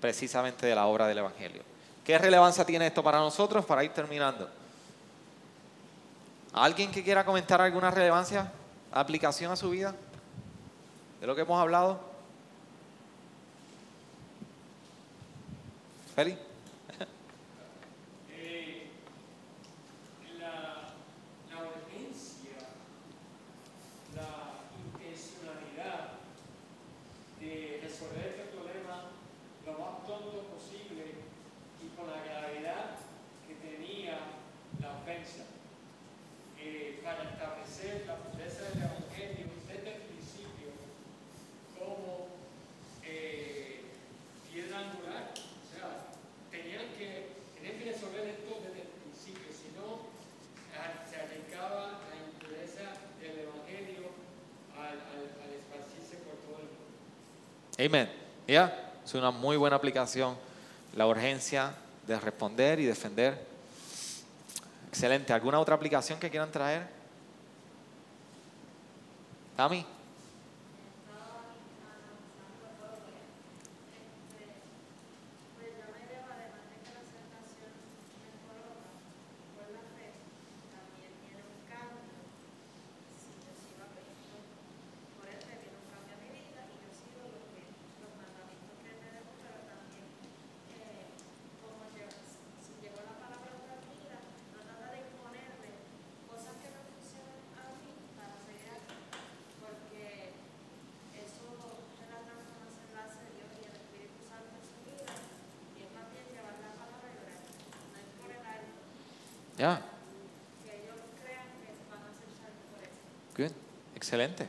[SPEAKER 1] precisamente de la obra del Evangelio. ¿Qué relevancia tiene esto para nosotros? Para ir terminando. ¿Alguien que quiera comentar alguna relevancia, aplicación a su vida? ¿De lo que hemos hablado? Feli.
[SPEAKER 2] Eh, la, la de resolver este problema lo más pronto posible y con la gravedad que tenía la ofensa, eh, para establecer la pureza del Evangelio desde el principio como eh, piedra angular. O sea, tenían que, tenían que resolver esto desde el principio, si no ah, se arriesgaba la impureza del Evangelio al, al, al esparcirse por todo el mundo.
[SPEAKER 1] Amén. ¿Ya? Es una muy buena aplicación. La urgencia de responder y defender. Excelente. ¿Alguna otra aplicación que quieran traer? Tami.
[SPEAKER 3] Pues yo me debo, además de que la aceptación me coloca por la fe, también viene un cambio. Si yo sigo a Cristo, por él me viene un cambio a mi vida y yo sigo lo que, los mandamientos que él me dejó, pero también eh, como yo, si llegó la palabra a otra vida, no trata de imponerme cosas que no funcionan a mí para seguir aquí, porque eso es la transformación la hace Dios y el Espíritu Santo en su vida y es más bien llevar la palabra y orar, no es por el alto,
[SPEAKER 1] Ya.
[SPEAKER 3] que ellos crean que van a ser salvos por eso.
[SPEAKER 1] Good. Excelente.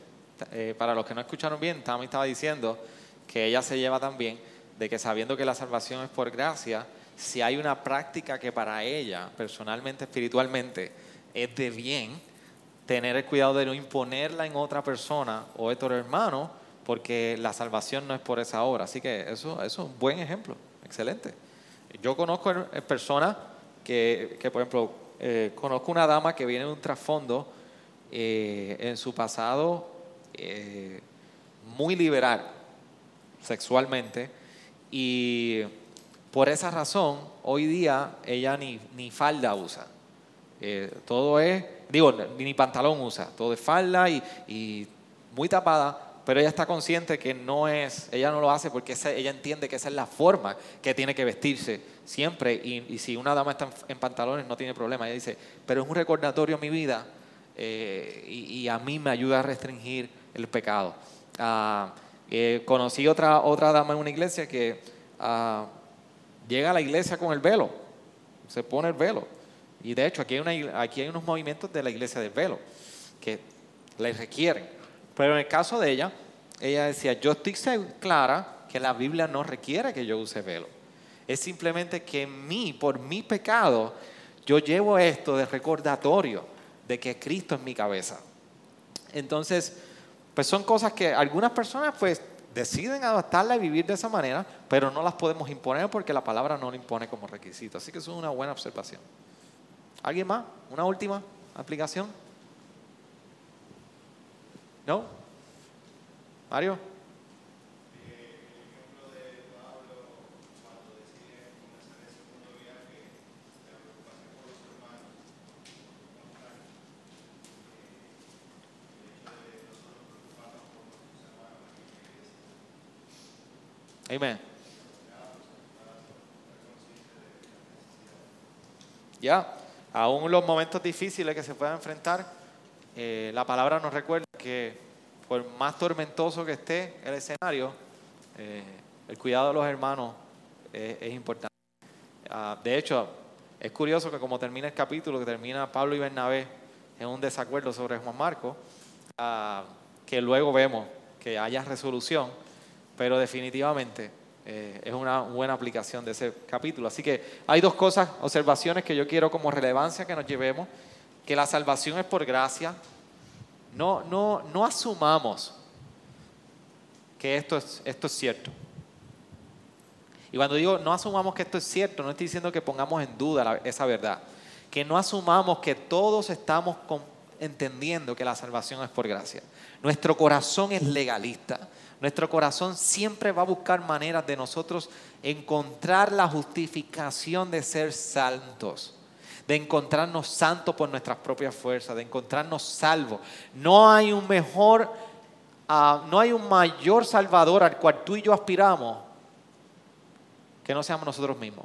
[SPEAKER 1] Eh, para los que no escucharon bien, Tami estaba diciendo que ella se lleva también de que sabiendo que la salvación es por gracia, si hay una práctica que para ella, personalmente, espiritualmente, es de bien, tener el cuidado de no imponerla en otra persona o otro hermano, porque la salvación no es por esa obra. Así que eso, eso es un buen ejemplo. Excelente. Yo conozco personas que, que, por ejemplo, eh, conozco una dama que viene de un trasfondo eh, en su pasado eh, muy liberal sexualmente y por esa razón hoy día ella ni, ni falda usa. Eh, todo es, digo, ni, pantalón usa, todo es falda y, y muy tapada, pero ella está consciente que no es, ella no lo hace porque ella entiende que esa es la forma que tiene que vestirse siempre y, y si una dama está en, en pantalones no tiene problema. Ella dice, pero es un recordatorio a mi vida eh, y, y a mí me ayuda a restringir el pecado. Ah, eh, conocí otra, otra dama en una iglesia que ah, llega a la iglesia con el velo, se pone el velo. Y de hecho aquí hay, una aquí hay unos movimientos de la iglesia del velo que le requieren. Pero en el caso de ella, ella decía, yo estoy clara que la Biblia no requiere que yo use velo. Es simplemente que en mí, por mi pecado, yo llevo esto de recordatorio de que Cristo es mi cabeza. Entonces, pues son cosas que algunas personas pues deciden adaptarla y vivir de esa manera, pero no las podemos imponer porque la palabra no lo impone como requisito. Así que eso es una buena observación. ¿Alguien más? ¿Una última aplicación? ¿No? Mario? Amén. Ya, aún los momentos difíciles que se puedan enfrentar, eh, la palabra nos recuerda que por más tormentoso que esté el escenario, eh, el cuidado de los hermanos es importante. Ah, de hecho, es curioso que como termina el capítulo, que termina Pablo y Bernabé en un desacuerdo sobre Juan Marco, ah, que luego vemos que haya resolución, pero definitivamente eh, es una buena aplicación de ese capítulo. Así que hay dos cosas, observaciones que yo quiero como relevancia que nos llevemos, que la salvación es por gracia. No, no, no asumamos que esto es, esto es cierto. Y cuando digo no asumamos que esto es cierto, no estoy diciendo que pongamos en duda esa verdad. Que no asumamos que todos estamos entendiendo que la salvación es por gracia. Nuestro corazón es legalista. Nuestro corazón siempre va a buscar maneras de nosotros encontrar la justificación de ser santos, de encontrarnos santos por nuestras propias fuerzas, de encontrarnos salvos. No hay un mejor, ah, no hay un mayor salvador al cual tú y yo aspiramos que no seamos nosotros mismos.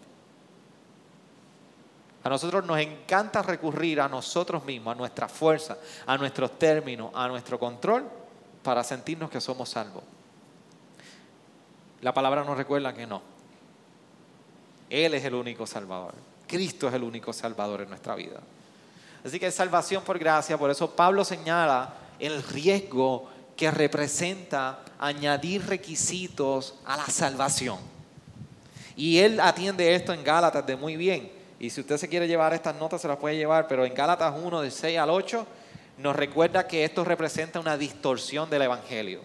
[SPEAKER 1] A nosotros nos encanta recurrir a nosotros mismos, a nuestra fuerza, a nuestros términos, a nuestro control para sentirnos que somos salvos. La palabra nos recuerda que no. Él es el único salvador. Cristo es el único salvador en nuestra vida. Así que es salvación por gracia. Por eso Pablo señala el riesgo que representa añadir requisitos a la salvación. Y él atiende esto en Gálatas de muy bien. Y si usted se quiere llevar estas notas, se las puede llevar, pero en Gálatas 1, de 6 al 8, nos recuerda que esto representa una distorsión del Evangelio.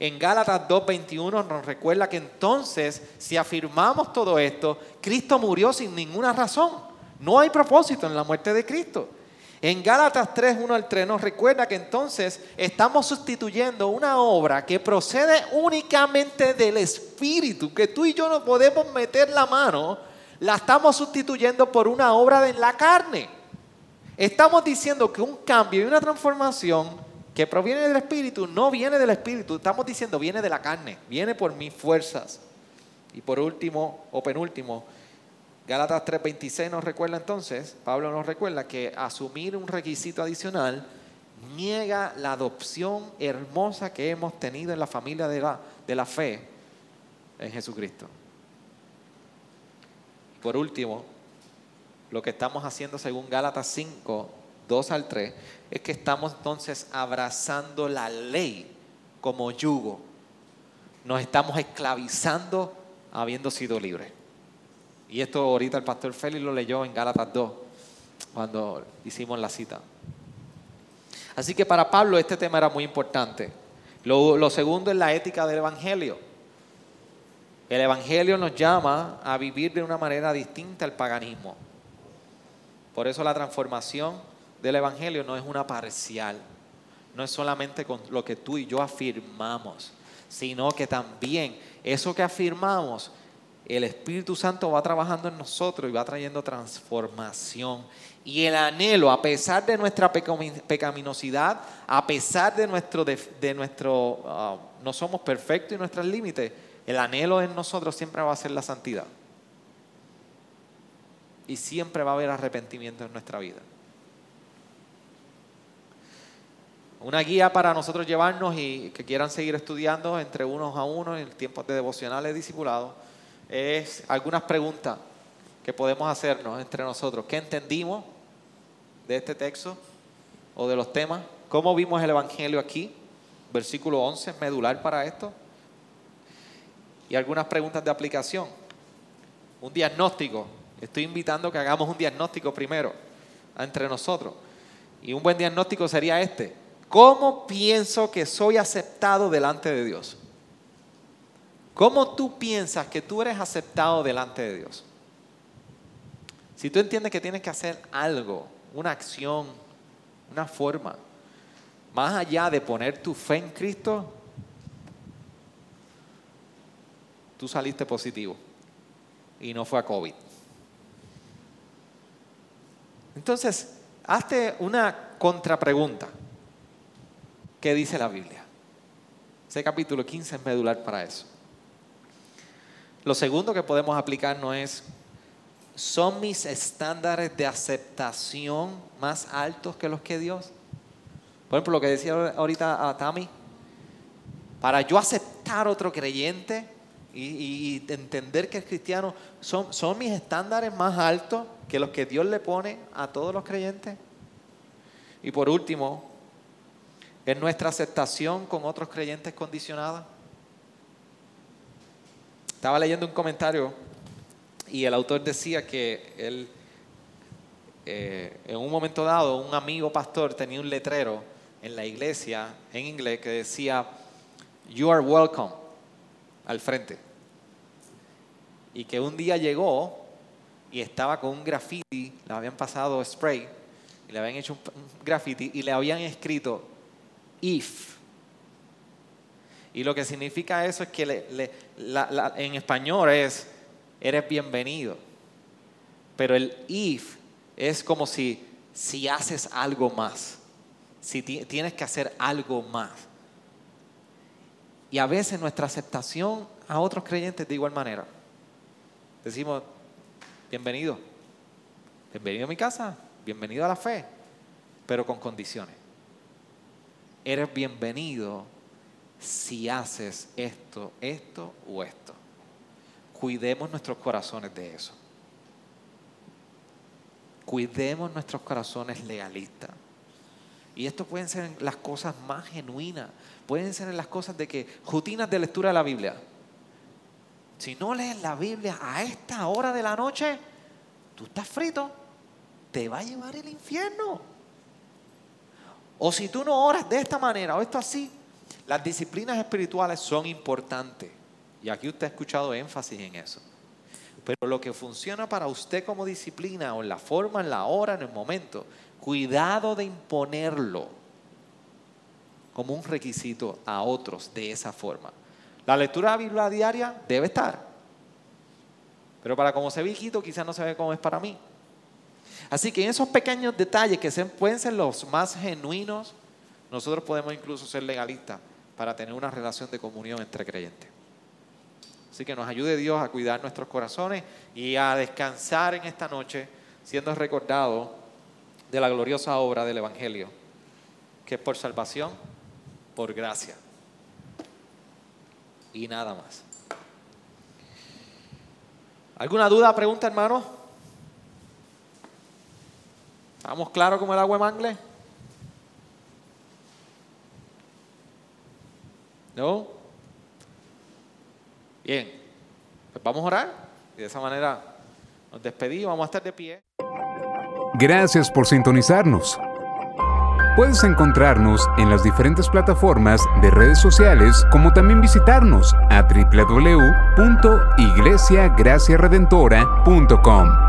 [SPEAKER 1] En Gálatas 2.21 nos recuerda que entonces, si afirmamos todo esto, Cristo murió sin ninguna razón. No hay propósito en la muerte de Cristo. En Gálatas 3, 1 al 3 nos recuerda que entonces estamos sustituyendo una obra que procede únicamente del Espíritu, que tú y yo no podemos meter la mano, la estamos sustituyendo por una obra de la carne. Estamos diciendo que un cambio y una transformación que proviene del Espíritu no viene del Espíritu, estamos diciendo viene de la carne, viene por mis fuerzas. Y por último o penúltimo, Gálatas 3:26 nos recuerda entonces, Pablo nos recuerda que asumir un requisito adicional niega la adopción hermosa que hemos tenido en la familia de la, de la fe en Jesucristo. Por último, lo que estamos haciendo según Gálatas 5, 2 al 3, es que estamos entonces abrazando la ley como yugo. Nos estamos esclavizando habiendo sido libres. Y esto ahorita el pastor Félix lo leyó en Gálatas 2, cuando hicimos la cita. Así que para Pablo este tema era muy importante. Lo, lo, segundo es la ética del Evangelio. El Evangelio nos llama a vivir de una manera distinta al paganismo. Por eso la transformación del Evangelio no es una parcial, no es solamente con lo que tú y yo afirmamos, sino que también eso que afirmamos el Espíritu Santo va trabajando en nosotros y va trayendo transformación. Y el anhelo, a pesar de nuestra pecaminosidad, a pesar de nuestro, de, nuestro ah, no somos perfectos y nuestros límites, el anhelo en nosotros siempre va a ser la santidad. Y siempre va a haber arrepentimiento en nuestra vida. Una guía para nosotros llevarnos y que quieran seguir estudiando entre unos a unos en el tiempo de devocionales discipulados es algunas preguntas que podemos hacernos entre nosotros. ¿Qué entendimos de este texto o de los temas? ¿Cómo vimos el Evangelio aquí? Versículo 11, medular para esto. Y algunas preguntas de aplicación. Un diagnóstico. Estoy invitando que hagamos un diagnóstico primero entre nosotros. Y un buen diagnóstico sería este. ¿Cómo pienso que soy aceptado delante de Dios? ¿Cómo tú piensas que tú eres aceptado delante de Dios? Si tú entiendes que tienes que hacer algo, una acción, una forma, más allá de poner tu fe en Cristo, tú saliste positivo y no fue a COVID. Entonces, hazte una contrapregunta. ¿Qué dice la Biblia? Ese capítulo 15 es medular para eso. Lo segundo que podemos aplicar no es, ¿son mis estándares de aceptación más altos que los que Dios? Por ejemplo, lo que decía ahorita a Tami, para yo aceptar otro creyente y, entender que es cristiano, ¿son, ¿son mis estándares más altos que los que Dios le pone a todos los creyentes? Y por último, ¿es nuestra aceptación con otros creyentes condicionada? Estaba leyendo un comentario y el autor decía que él, eh, en un momento dado, un amigo pastor tenía un letrero en la iglesia en inglés que decía, You are welcome, al frente. Y que un día llegó y estaba con un graffiti, le habían pasado spray, y le habían hecho un, graffiti y le habían escrito, If y lo que significa eso es que en español es, eres bienvenido. Pero el if es como si, si haces algo más, si tienes que hacer algo más. Y a veces nuestra aceptación a otros creyentes de igual manera. Decimos, bienvenido, bienvenido a mi casa, bienvenido a la fe, pero con condiciones. Eres bienvenido si haces esto, esto o esto. Cuidemos nuestros corazones de eso. Cuidemos nuestros corazones legalistas. Y esto pueden ser las cosas más genuinas. Pueden ser las cosas de que, rutinas de lectura de la Biblia. Si no lees la Biblia a esta hora de la noche, tú estás frito. Te va a llevar el infierno. O si tú no oras de esta manera o esto así, las disciplinas espirituales son importantes. Y aquí usted ha escuchado énfasis en eso. Pero lo que funciona para usted como disciplina o en la forma, en la hora, en el momento, cuidado de imponerlo como un requisito a otros de esa forma. La lectura de la Biblia diaria debe estar. Pero para como se ve quizás no se ve como es para mí. Así que en esos pequeños detalles que pueden ser los más genuinos, nosotros podemos incluso ser legalistas para tener una relación de comunión entre creyentes. Así que nos ayude Dios a cuidar nuestros corazones y a descansar en esta noche siendo recordado de la gloriosa obra del Evangelio, que es por salvación, por gracia y nada más. ¿Alguna duda, pregunta, hermano? ¿Estamos claros como el agua de mangle? ¿No? Bien, pues vamos a orar y de esa manera nos despedimos, vamos a estar de pie.
[SPEAKER 4] Gracias por sintonizarnos. Puedes encontrarnos en las diferentes plataformas de redes sociales, como también visitarnos a www.iglesiagraciaredentora.com.